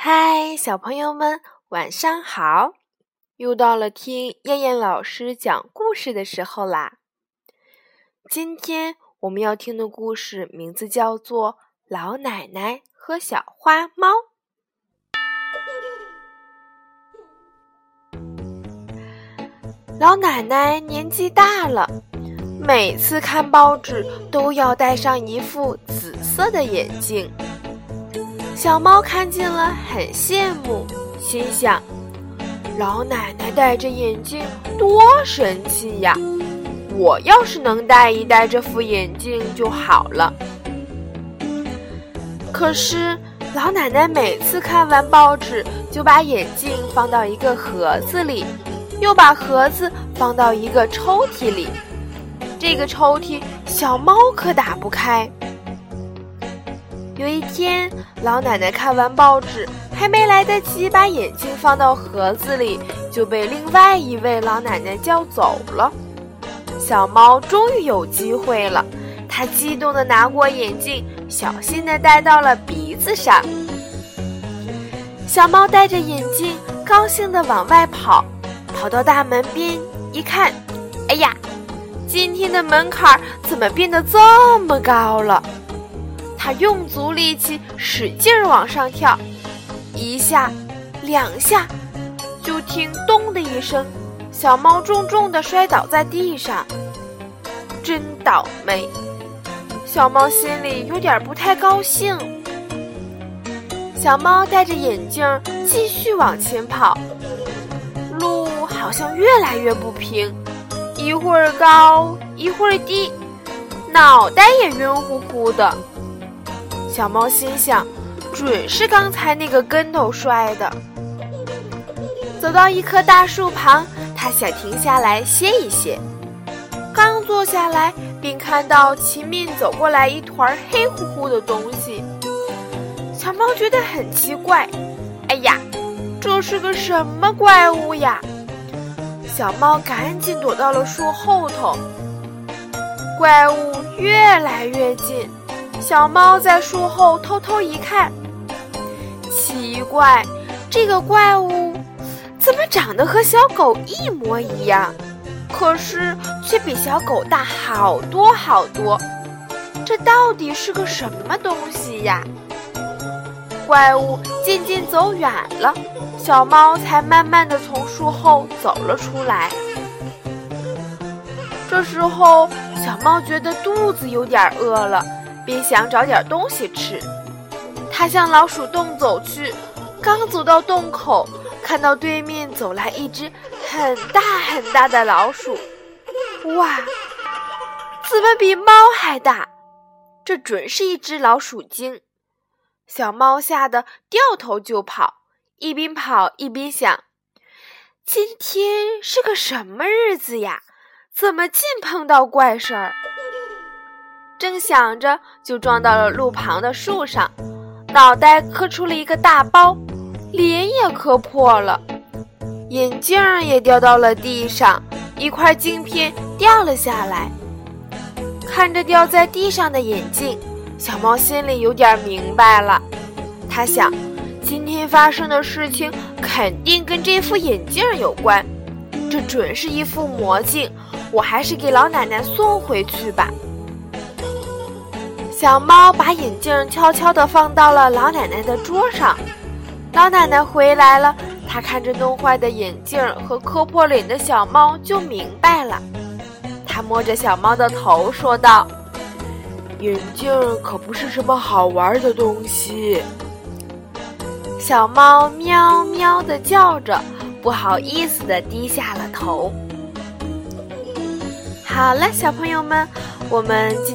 嗨，小朋友们，晚上好！又到了听燕燕老师讲故事的时候啦。今天我们要听的故事名字叫做《老奶奶和小花猫》。老奶奶年纪大了，每次看报纸都要戴上一副紫色的眼镜。小猫看见了，很羡慕，心想：“老奶奶戴着眼镜多神气呀！我要是能戴一戴这副眼镜就好了。”可是，老奶奶每次看完报纸，就把眼镜放到一个盒子里，又把盒子放到一个抽屉里。这个抽屉，小猫可打不开。有一天，老奶奶看完报纸，还没来得及把眼镜放到盒子里，就被另外一位老奶奶叫走了。小猫终于有机会了，它激动地拿过眼镜，小心地戴到了鼻子上。小猫戴着眼镜，高兴地往外跑，跑到大门边一看，哎呀，今天的门槛怎么变得这么高了？他用足力气，使劲往上跳，一下，两下，就听“咚”的一声，小猫重重地摔倒在地上。真倒霉！小猫心里有点不太高兴。小猫戴着眼镜继续往前跑，路好像越来越不平，一会儿高，一会儿低，脑袋也晕乎乎的。小猫心想：“准是刚才那个跟头摔的。”走到一棵大树旁，它想停下来歇一歇。刚坐下来，便看到前面走过来一团黑乎乎的东西。小猫觉得很奇怪：“哎呀，这是个什么怪物呀？”小猫赶紧躲到了树后头。怪物越来越近。小猫在树后偷偷一看，奇怪，这个怪物怎么长得和小狗一模一样，可是却比小狗大好多好多。这到底是个什么东西呀？怪物渐渐走远了，小猫才慢慢的从树后走了出来。这时候，小猫觉得肚子有点饿了。便想找点东西吃，他向老鼠洞走去。刚走到洞口，看到对面走来一只很大很大的老鼠。哇，怎么比猫还大？这准是一只老鼠精。小猫吓得掉头就跑，一边跑一边想：今天是个什么日子呀？怎么净碰到怪事儿？正想着，就撞到了路旁的树上，脑袋磕出了一个大包，脸也磕破了，眼镜也掉到了地上，一块镜片掉了下来。看着掉在地上的眼镜，小猫心里有点明白了。它想，今天发生的事情肯定跟这副眼镜有关，这准是一副魔镜，我还是给老奶奶送回去吧。小猫把眼镜悄悄地放到了老奶奶的桌上。老奶奶回来了，她看着弄坏的眼镜和磕破脸的小猫，就明白了。她摸着小猫的头，说道：“眼镜可不是什么好玩的东西。”小猫喵喵地叫着，不好意思地低下了头。好了，小朋友们。我们今